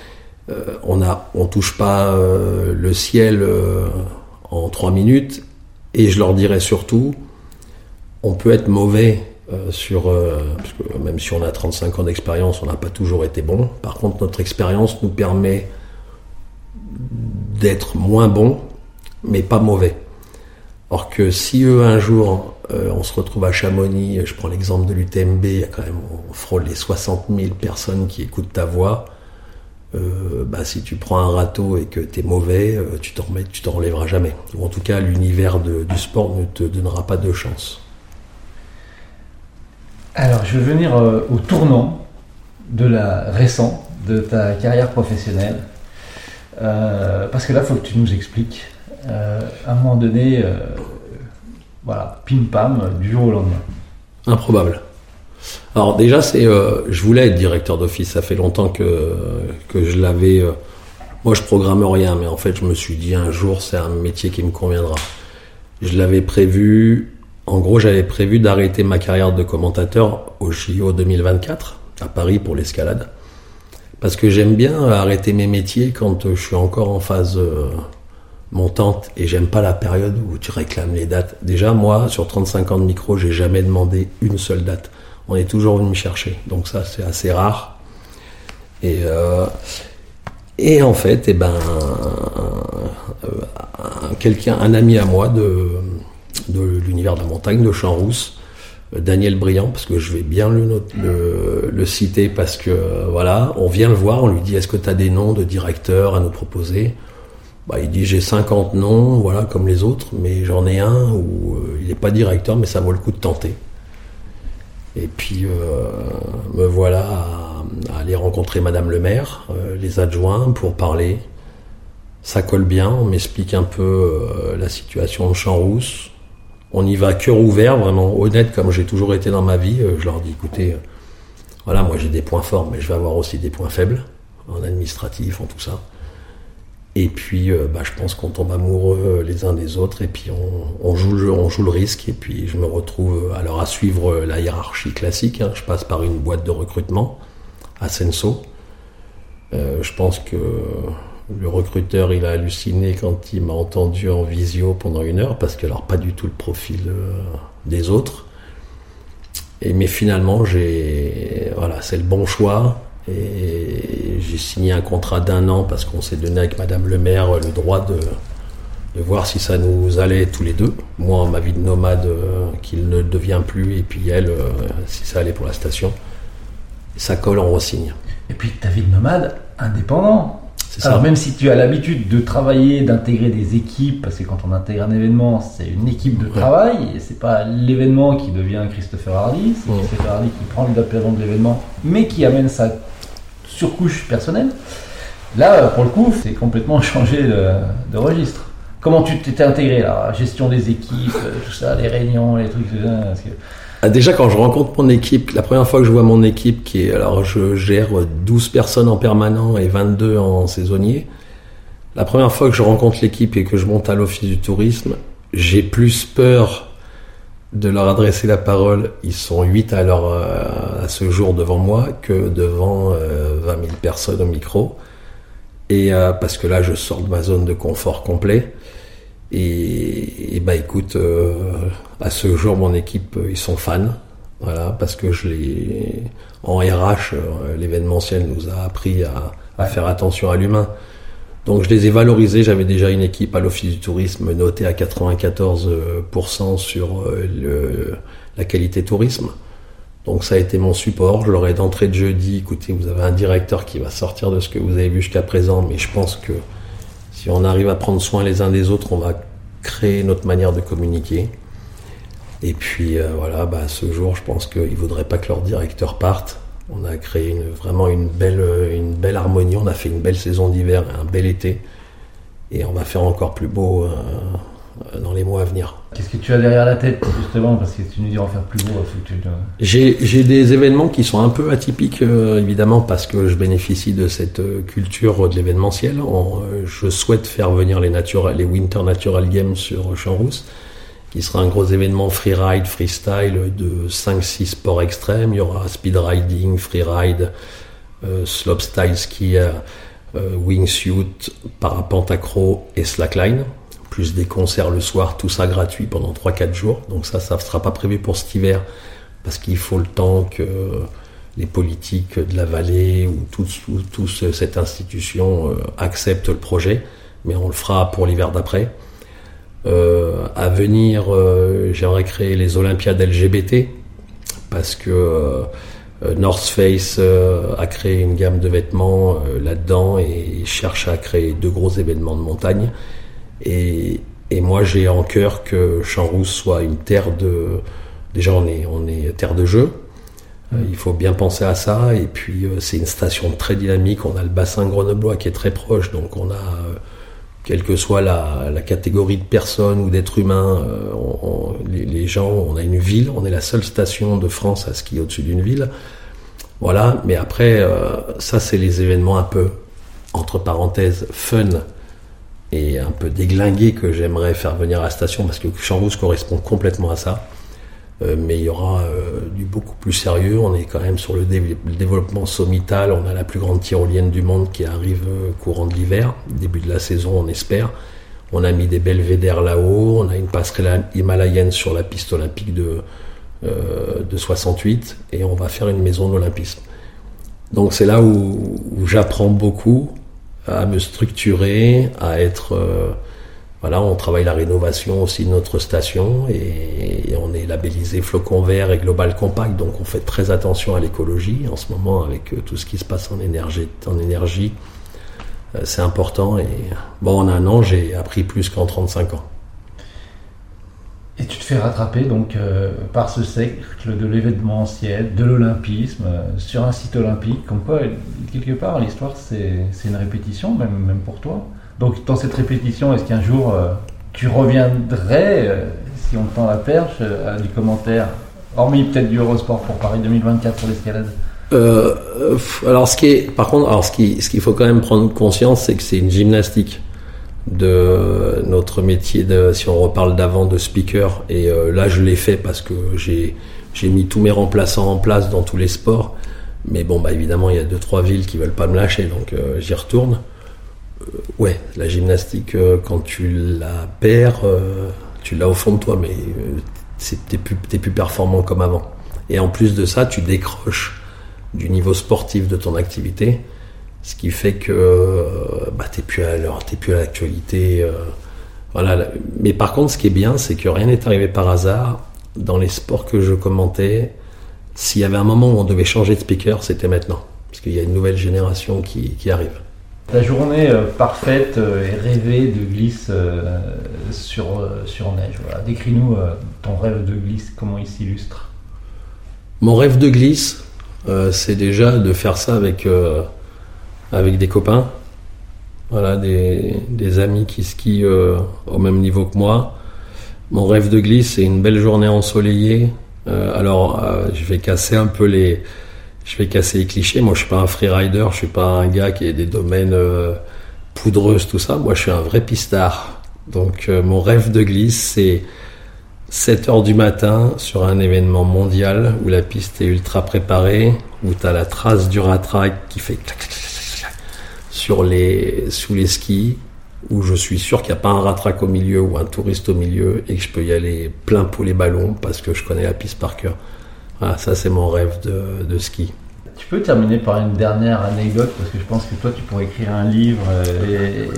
on a, touche pas euh, le ciel euh, en trois minutes. Et je leur dirais surtout, on peut être mauvais euh, sur, euh, parce que même si on a 35 ans d'expérience, on n'a pas toujours été bon. Par contre, notre expérience nous permet d'être moins bon, mais pas mauvais. Or que si eux, un jour, euh, on se retrouve à Chamonix, je prends l'exemple de l'UTMB, il y a quand même, on frôle les 60 000 personnes qui écoutent ta voix. Euh, bah, si tu prends un râteau et que tu es mauvais, euh, tu t'en tu t'en relèveras jamais. Ou en tout cas, l'univers du sport ne te donnera pas de chance. Alors, je vais venir euh, au tournant de la récent de ta carrière professionnelle. Parce que là, il faut que tu nous expliques. À un moment donné, voilà, pim pam, du jour au lendemain. Improbable. Alors déjà, c'est, euh, je voulais être directeur d'office. Ça fait longtemps que je l'avais. euh, moi, je programme rien, mais en fait, je me suis dit un jour, c'est un métier qui me conviendra. Je l'avais prévu. En gros, j'avais prévu d'arrêter ma carrière de commentateur au JO 2024 à Paris pour l'escalade, parce que j'aime bien arrêter mes métiers quand euh, je suis encore en phase montante et j'aime pas la période où tu réclames les dates. Déjà, moi, sur 35 ans de micro, j'ai jamais demandé une seule date. On est toujours venu me chercher. Donc ça, c'est assez rare. Et, euh, en fait, eh ben, euh, un, quelqu'un, un ami à moi de, l'univers de la montagne, de Champs-Rousse, euh, Daniel Briand, parce que je vais bien le, citer, parce que voilà, on vient le voir, on lui dit est-ce que tu as des noms de directeurs à nous proposer? Bah, il dit j'ai 50 noms, voilà, comme les autres, mais j'en ai un où il n'est pas directeur, mais ça vaut le coup de tenter. Et puis euh, me voilà à, aller rencontrer Madame le maire, euh, les adjoints pour parler. Ça colle bien, on m'explique un peu euh, la situation de Champs-Rousse. On y va cœur ouvert, vraiment honnête comme j'ai toujours été dans ma vie. Je leur dis écoutez, voilà, moi j'ai des points forts, mais je vais avoir aussi des points faibles en administratif, en tout ça. Et puis, euh, bah, je pense qu'on tombe amoureux euh, les uns des autres, et puis on, joue le risque, et puis je me retrouve euh, alors à suivre la hiérarchie classique. hein. Je passe par une boîte de recrutement à Senso. Je pense que le recruteur, il a halluciné quand il m'a entendu en visio pendant une heure, parce que alors pas du tout le profil des autres. Et mais finalement, j'ai voilà, c'est le bon choix. Et j'ai signé un contrat d'un an parce qu'on s'est donné avec Madame le maire le droit de, de voir si ça nous allait tous les deux. Moi, ma vie de nomade, euh, qu'il ne devient plus, et puis elle, euh, si ça allait pour la station. Ça colle, on re-signe. Et puis ta vie de nomade, indépendant. C'est ça. Alors même si tu as l'habitude de travailler, d'intégrer des équipes, parce que quand on intègre un événement, c'est une équipe de travail, et c'est pas l'événement qui devient Christopher Hardy, c'est Ouais. Christopher Hardy qui prend le de l'événement, mais qui amène sa surcouche personnelle. Là, pour le coup, c'est complètement changé de, registre. Comment tu t'étais intégré là Gestion des équipes, euh, tout ça, les réunions, les trucs, tout ah, déjà, quand je rencontre mon équipe, la première fois que je vois mon équipe, qui est, alors je gère 12 personnes en permanent et 22 en saisonnier, la première fois que je rencontre l'équipe et que je monte à l'office du tourisme, j'ai plus peur de leur adresser la parole. Ils sont 8 à, euh, à ce jour devant moi que devant 20 000 personnes au micro. Et euh, parce que là, je sors de ma zone de confort complet. Et, bah écoute, euh, à ce jour, mon équipe, ils sont fans. Voilà, parce que je les, en RH, l'événementiel nous a appris à faire attention à l'humain. Donc je les ai valorisés. J'avais déjà une équipe à l'Office du tourisme notée à 94% sur euh, la qualité tourisme. Donc ça a été mon support. Je leur ai d'entrée de jeudi, écoutez, vous avez un directeur qui va sortir de ce que vous avez vu jusqu'à présent, mais je pense que si on arrive à prendre soin les uns des autres, on va créer notre manière de communiquer. Et puis euh, voilà, bah, ce jour, je pense qu'ils ne voudraient pas que leur directeur parte. On a créé une, vraiment une belle, une belle harmonie. On a fait une belle saison d'hiver et un bel été. Et on va faire encore plus beau euh, dans les mois à venir. Qu'est-ce que tu as derrière la tête, justement Parce que tu nous dis en faire plus beau. J'ai des événements qui sont un peu atypiques, euh, évidemment, parce que je bénéficie de cette euh, culture de l'événementiel. je souhaite faire venir les, les Winter Natural Games sur Champs-Rousse qui sera un gros événement freeride, freestyle de 5-6 sports extrêmes. Il y aura speed riding, freeride, euh, slopestyle ski, euh, wingsuit, parapente accro et slackline. Plus des concerts le soir, tout ça gratuit pendant 3-4 jours. Donc ça, ça ne sera pas prévu pour cet hiver parce qu'il faut le temps que les politiques de la vallée ou toute cette institution euh, acceptent le projet. Mais on le fera pour l'hiver d'après. Euh, à venir, euh, j'aimerais créer les Olympiades LGBT parce que euh, North Face a créé une gamme de vêtements là-dedans et cherche à créer deux gros événements de montagne. Et, moi, j'ai en cœur que Champs-Rousse soit une terre de. Déjà, on est, on est terre de jeu. il faut bien penser à ça. Et puis, c'est une station très dynamique. On a le bassin grenoblois qui est très proche. Donc, on a quelle que soit la, catégorie de personnes ou d'êtres humains, euh, les, gens, on a une ville, on est la seule station de France à skier au-dessus d'une ville. Voilà, mais après, euh, ça c'est les événements un peu, entre parenthèses, fun et un peu déglingués que j'aimerais faire venir à la station parce que Chambouz correspond complètement à ça. Euh, mais il y aura euh, du beaucoup plus sérieux. On est quand même sur le, développement sommital. On a la plus grande tyrolienne du monde qui arrive euh, courant de l'hiver, début de la saison, on espère. On a mis des belvédères là-haut. On a une passerelle himalayenne sur la piste olympique de, de 68 et on va faire une maison d'olympisme. Donc c'est là où, où j'apprends beaucoup à me structurer, à être on travaille la rénovation aussi de notre station et, on est labellisé Flocon Vert et Global Compact, donc on fait très attention à l'écologie en ce moment avec euh, tout ce qui se passe en énergie. En énergie euh, c'est important et bon, en un an, j'ai appris plus qu'en 35 ans. Et tu te fais rattraper donc euh, par ce cercle de l'événementiel, de l'olympisme, sur un site olympique. Comme quoi, quelque part, l'histoire, c'est une répétition, même, même pour toi. Donc dans cette répétition, est-ce qu'un jour euh, tu reviendrais, euh, si on tend la perche, euh, à du commentaire, hormis peut-être du Eurosport pour Paris 2024 pour l'escalade? Alors ce qui est, par contre, alors ce qui, ce qu'il faut quand même prendre conscience, c'est que c'est une gymnastique de notre métier si on reparle d'avant, de speaker. Et là, je l'ai fait parce que j'ai, j'ai mis tous mes remplaçants en place dans tous les sports. Mais bon, bah évidemment, il y a deux trois villes qui veulent pas me lâcher, donc j'y retourne. Euh, ouais, la gymnastique, euh, quand tu la perds, euh, tu l'as au fond de toi, mais t'es plus, performant comme avant. Et en plus de ça, tu décroches du niveau sportif de ton activité, ce qui fait que bah, t'es plus à l'heure, t'es plus à l'actualité. voilà. Mais par contre, ce qui est bien, c'est que rien n'est arrivé par hasard. Dans les sports que je commentais, s'il y avait un moment où on devait changer de speaker, c'était maintenant, parce qu'il y a une nouvelle génération qui arrive. La journée euh, parfaite euh, et rêvée de glisse euh, sur, neige. Voilà. Décris-nous ton rêve de glisse, comment il s'illustre. Mon rêve de glisse, c'est déjà de faire ça avec, avec des copains. Voilà, des, des amis qui skient au même niveau que moi. Mon rêve de glisse, c'est une belle journée ensoleillée alors, je vais casser un peu les, je vais casser les clichés. Moi, je suis pas un freerider, je suis pas un gars qui a des domaines poudreuses, tout ça. Moi, je suis un vrai pistard. Donc, mon rêve de glisse, c'est 7 heures du matin sur un événement mondial où la piste est ultra préparée, où tu as la trace du ratrac qui fait sur les, sous les skis, où je suis sûr qu'il n'y a pas un ratrac au milieu ou un touriste au milieu et que je peux y aller plein pour les ballons parce que je connais la piste par cœur. Voilà, ça c'est mon rêve de, de ski. Tu peux terminer par une dernière anecdote parce que je pense que toi tu pourrais écrire un livre et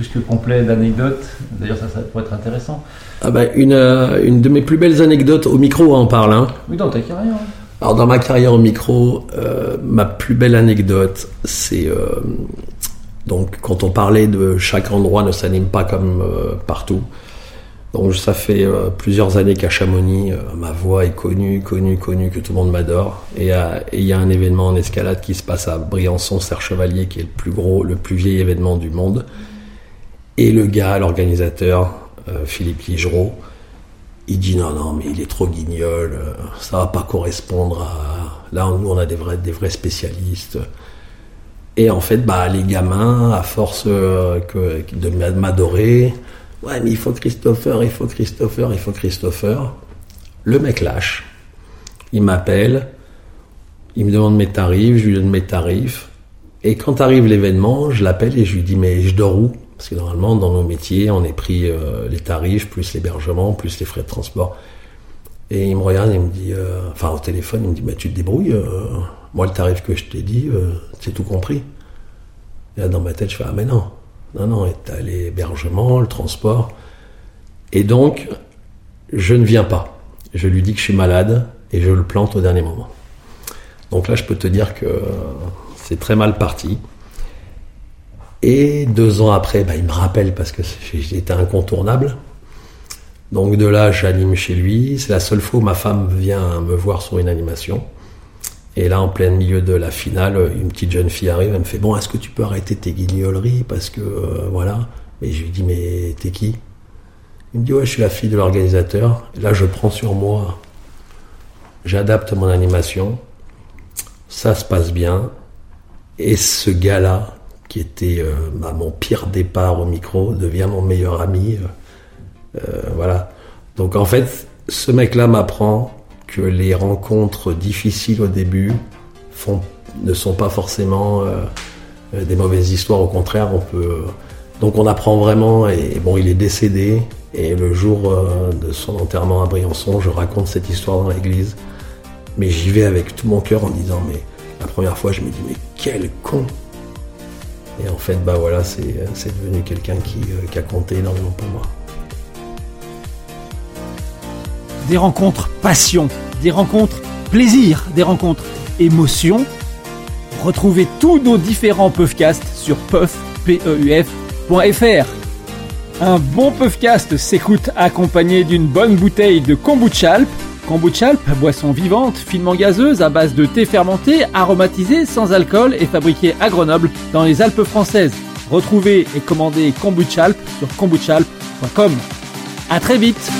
plus que complet d'anecdotes. D'ailleurs, ça, ça, pourrait être intéressant. Ah bah, une, euh, une de mes plus belles anecdotes au micro, en parle. Hein. Oui, dans ta carrière. Alors, dans ma carrière au micro, euh, ma plus belle anecdote, c'est. Euh, donc, quand on parlait de chaque endroit ne s'anime pas comme partout. Donc, ça fait plusieurs années qu'à Chamonix, ma voix est connue, connue, connue, que tout le monde m'adore. Et il y a un événement en escalade qui se passe à Briançon, Serre Chevalier, qui est le plus gros, le plus vieil événement du monde. Et le gars, l'organisateur, euh, Philippe Ligereau, il dit non, non, mais il est trop guignol, euh, ça va pas correspondre à. Là, nous, on a des vrais, spécialistes. Et en fait, bah, les gamins, à force euh, de m'adorer, ouais, mais il faut Christopher, il faut Christopher, il faut Christopher. Le mec lâche. Il m'appelle, il me demande mes tarifs, je lui donne mes tarifs. Et quand arrive l'événement, je l'appelle et je lui dis mais je dors où? Parce que normalement, dans nos métiers, on est pris euh, les tarifs, plus l'hébergement, plus les frais de transport. Et il me regarde et il me dit, euh, enfin au téléphone, il me dit, bah, tu te débrouilles, euh, moi le tarif que je t'ai dit, c'est tout compris. Et là, dans ma tête, je fais, ah mais non, non, non, t'as l'hébergement, le transport. Et donc, je ne viens pas. Je lui dis que je suis malade et je le plante au dernier moment. Donc là, je peux te dire que c'est très mal parti. Et deux ans après, bah, il me rappelle parce que j'étais incontournable. Donc de là, j'anime chez lui. C'est la seule fois où ma femme vient me voir sur une animation. Et là, en plein milieu de la finale, une petite jeune fille arrive, elle me fait Bon, est-ce que tu peux arrêter tes guignoleries Parce que euh, voilà. Et je lui dis Mais t'es qui? Il me dit Ouais, je suis la fille de l'organisateur. Et là, je prends sur moi. J'adapte mon animation. Ça se passe bien. Et ce gars-là, qui était euh, bah, mon pire départ au micro, devient mon meilleur ami. Euh, voilà. Donc en fait, ce mec-là m'apprend que les rencontres difficiles au début ne sont pas forcément des mauvaises histoires. Au contraire, on peut. Donc on apprend vraiment. Et bon, il est décédé. Et le jour de son enterrement à Briançon, je raconte cette histoire dans l'église. Mais j'y vais avec tout mon cœur en disant mais la première fois, je me dis mais quel con et en fait, bah voilà, c'est devenu quelqu'un qui, euh, qui a compté énormément pour moi. Des rencontres passion, des rencontres plaisir, des rencontres émotion. Retrouvez tous nos différents puffcasts sur puff.fr. Un bon puffcast s'écoute accompagné d'une bonne bouteille de kombucha Kombucha boisson vivante, finement gazeuse à base de thé fermenté, aromatisé, sans alcool et fabriqué à Grenoble dans les Alpes françaises. Retrouvez et commandez Kombucha sur kombuchalp.com. À très vite